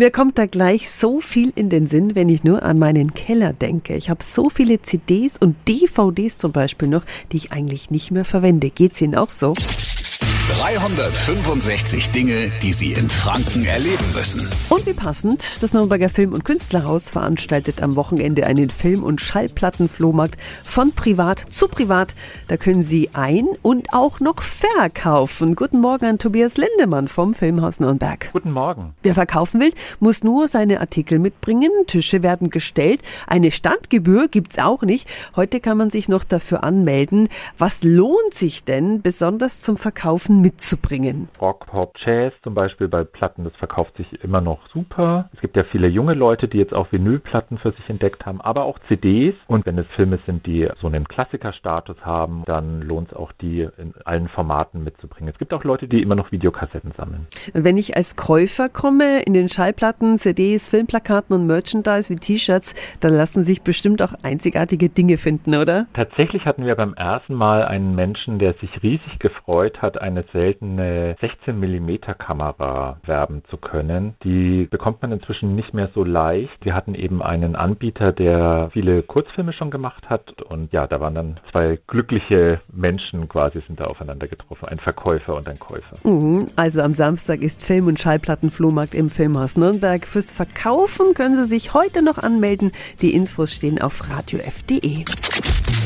Mir kommt da gleich so viel in den Sinn, wenn ich nur an meinen Keller denke. Ich habe so viele CDs und DVDs zum Beispiel noch, die ich eigentlich nicht mehr verwende. Geht's Ihnen auch so? 365 Dinge, die Sie in Franken erleben müssen. Und wie passend, das Nürnberger Film- und Künstlerhaus veranstaltet am Wochenende einen Film- und Schallplattenflohmarkt von privat zu privat. Da können Sie ein- und auch noch verkaufen. Guten Morgen an Tobias Lindemann vom Filmhaus Nürnberg. Guten Morgen. Wer verkaufen will, muss nur seine Artikel mitbringen. Tische werden gestellt. Eine Standgebühr gibt's auch nicht. Heute kann man sich noch dafür anmelden. Was lohnt sich denn besonders zum Verkaufen mitzubringen. Rock, Pop, Jazz zum Beispiel bei Platten, das verkauft sich immer noch super. Es gibt ja viele junge Leute, die jetzt auch Vinylplatten für sich entdeckt haben, aber auch CDs. Und wenn es Filme sind, die so einen Klassikerstatus haben, dann lohnt es auch, die in allen Formaten mitzubringen. Es gibt auch Leute, die immer noch Videokassetten sammeln. Wenn ich als Käufer komme, in den Schallplatten, CDs, Filmplakaten und Merchandise wie T-Shirts, dann lassen sich bestimmt auch einzigartige Dinge finden, oder? Tatsächlich hatten wir beim ersten Mal einen Menschen, der sich riesig gefreut hat, eine seltene 16 mm Kamera werben zu können. Die bekommt man inzwischen nicht mehr so leicht. Wir hatten eben einen Anbieter, der viele Kurzfilme schon gemacht hat und ja, da waren dann zwei glückliche Menschen quasi sind da aufeinander getroffen, ein Verkäufer und ein Käufer. Mhm, also am Samstag ist Film- und Schallplattenflohmarkt im Filmhaus Nürnberg. Fürs Verkaufen können Sie sich heute noch anmelden. Die Infos stehen auf radiof.de.